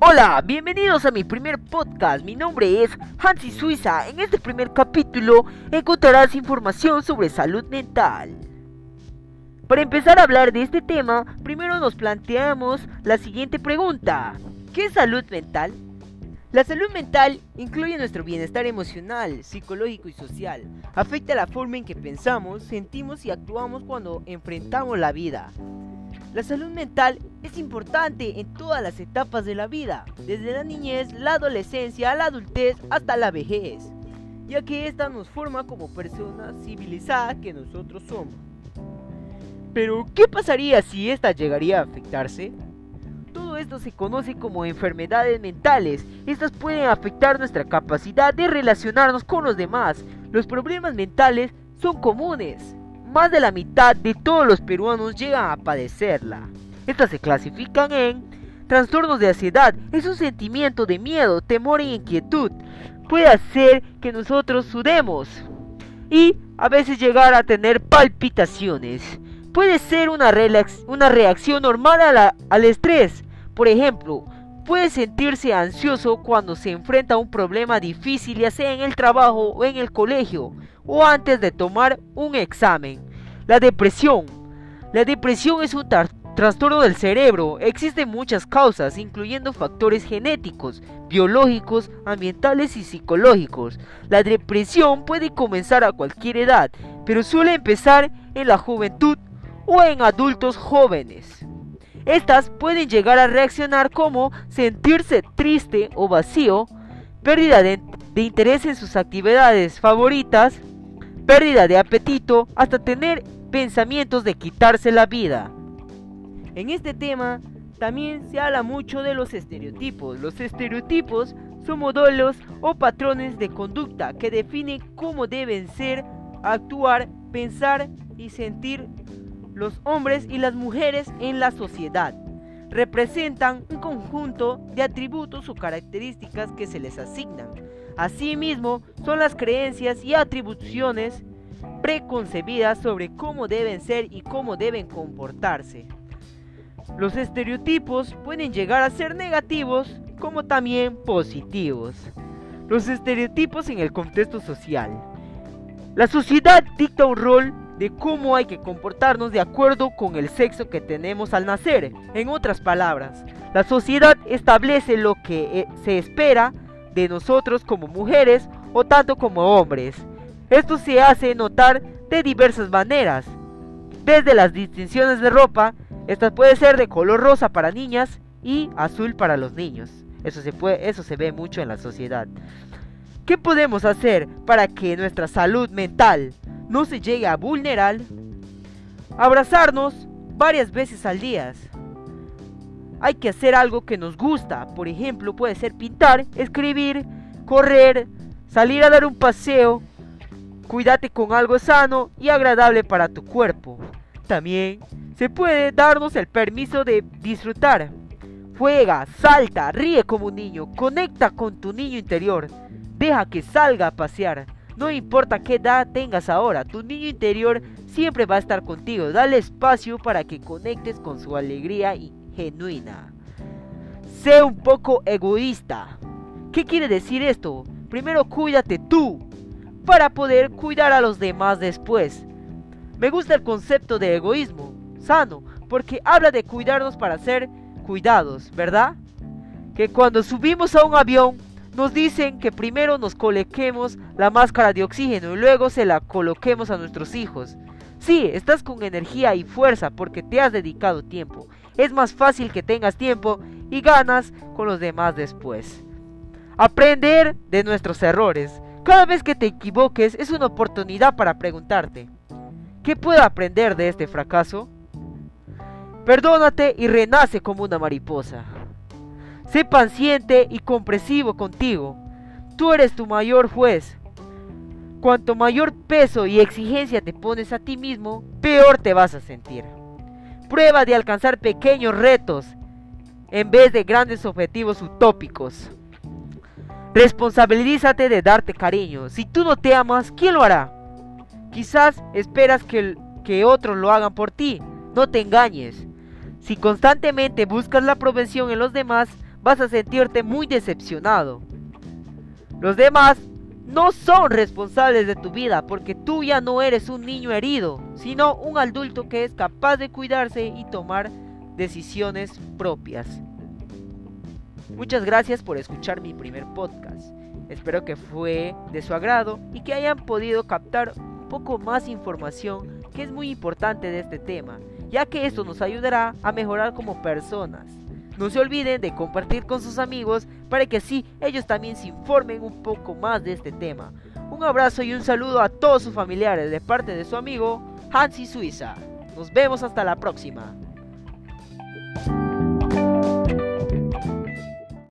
Hola, bienvenidos a mi primer podcast. Mi nombre es Hansi Suiza. En este primer capítulo encontrarás información sobre salud mental. Para empezar a hablar de este tema, primero nos planteamos la siguiente pregunta. ¿Qué es salud mental? La salud mental incluye nuestro bienestar emocional, psicológico y social. Afecta la forma en que pensamos, sentimos y actuamos cuando enfrentamos la vida. La salud mental es importante en todas las etapas de la vida, desde la niñez, la adolescencia, la adultez hasta la vejez, ya que esta nos forma como personas civilizadas que nosotros somos. Pero, ¿qué pasaría si esta llegaría a afectarse? Todo esto se conoce como enfermedades mentales. Estas pueden afectar nuestra capacidad de relacionarnos con los demás. Los problemas mentales son comunes. Más de la mitad de todos los peruanos llegan a padecerla. Estas se clasifican en trastornos de ansiedad. Es un sentimiento de miedo, temor e inquietud. Puede hacer que nosotros sudemos y a veces llegar a tener palpitaciones puede ser una, reacción normal al estrés. Por ejemplo, puede sentirse ansioso cuando se enfrenta a un problema difícil, ya sea en el trabajo o en el colegio, o antes de tomar un examen. La depresión. La depresión es un trastorno del cerebro. Existen muchas causas, incluyendo factores genéticos, biológicos, ambientales y psicológicos. La depresión puede comenzar a cualquier edad, pero suele empezar en la juventud o en adultos jóvenes. Estas pueden llegar a reaccionar como sentirse triste o vacío, pérdida de, interés en sus actividades favoritas, pérdida de apetito, hasta tener pensamientos de quitarse la vida. En este tema también se habla mucho de los estereotipos. Los estereotipos son modelos o patrones de conducta que definen cómo deben ser, actuar, pensar y sentir los hombres y las mujeres en la sociedad. Representan un conjunto de atributos o características que se les asignan. Asimismo, son las creencias y atribuciones preconcebidas sobre cómo deben ser y cómo deben comportarse. Los estereotipos pueden llegar a ser negativos como también positivos. Los estereotipos en el contexto social. La sociedad dicta un rol de cómo hay que comportarnos de acuerdo con el sexo que tenemos al nacer. En otras palabras, la sociedad establece lo que eh, se espera de nosotros como mujeres o tanto como hombres. Esto se hace notar de diversas maneras. Desde las distinciones de ropa, esta puede ser de color rosa para niñas y azul para los niños. Eso se, puede, eso se ve mucho en la sociedad. ¿Qué podemos hacer para que nuestra salud mental no se llegue a vulnerar, abrazarnos varias veces al día. Hay que hacer algo que nos gusta, por ejemplo, puede ser pintar, escribir, correr, salir a dar un paseo. Cuídate con algo sano y agradable para tu cuerpo. También se puede darnos el permiso de disfrutar. Juega, salta, ríe como un niño, conecta con tu niño interior. Deja que salga a pasear. No importa qué edad tengas ahora, tu niño interior siempre va a estar contigo. Dale espacio para que conectes con su alegría genuina. Sé un poco egoísta. ¿Qué quiere decir esto? Primero cuídate tú para poder cuidar a los demás después. Me gusta el concepto de egoísmo porque habla de cuidarnos para ser cuidados, ¿verdad? Que cuando subimos a un avión nos dicen que primero nos coloquemos la máscara de oxígeno y luego se la coloquemos a nuestros hijos. Sí, estás con energía y fuerza porque te has dedicado tiempo. Es más fácil que tengas tiempo y ganas con los demás después. Aprender de nuestros errores. Cada vez que te equivoques es una oportunidad para preguntarte, ¿qué puedo aprender de este fracaso? Perdónate y renace como una mariposa. Sé paciente y comprensivo contigo. Tú eres tu mayor juez. Cuanto mayor peso y exigencia te pones a ti mismo, peor te vas a sentir. Prueba de alcanzar pequeños retos en vez de grandes objetivos utópicos. Responsabilízate de darte cariño. Si tú no te amas, ¿quién lo hará? Quizás esperas que, que otros lo hagan por ti. No te engañes. Si constantemente buscas la aprobación en los demás, vas a sentirte muy decepcionado. Los demás no son responsables de tu vida porque tú ya no eres un niño herido, sino un adulto que es capaz de cuidarse y tomar decisiones propias. Muchas gracias por escuchar mi primer podcast. Espero que fue de su agrado y que hayan podido captar un poco más información que es muy importante de este tema, ya que esto nos ayudará a mejorar como personas. No se olviden de compartir con sus amigos para que así ellos también se informen un poco más de este tema. Un abrazo y un saludo a todos sus familiares de parte de su amigo Hansi Suiza. Nos vemos hasta la próxima.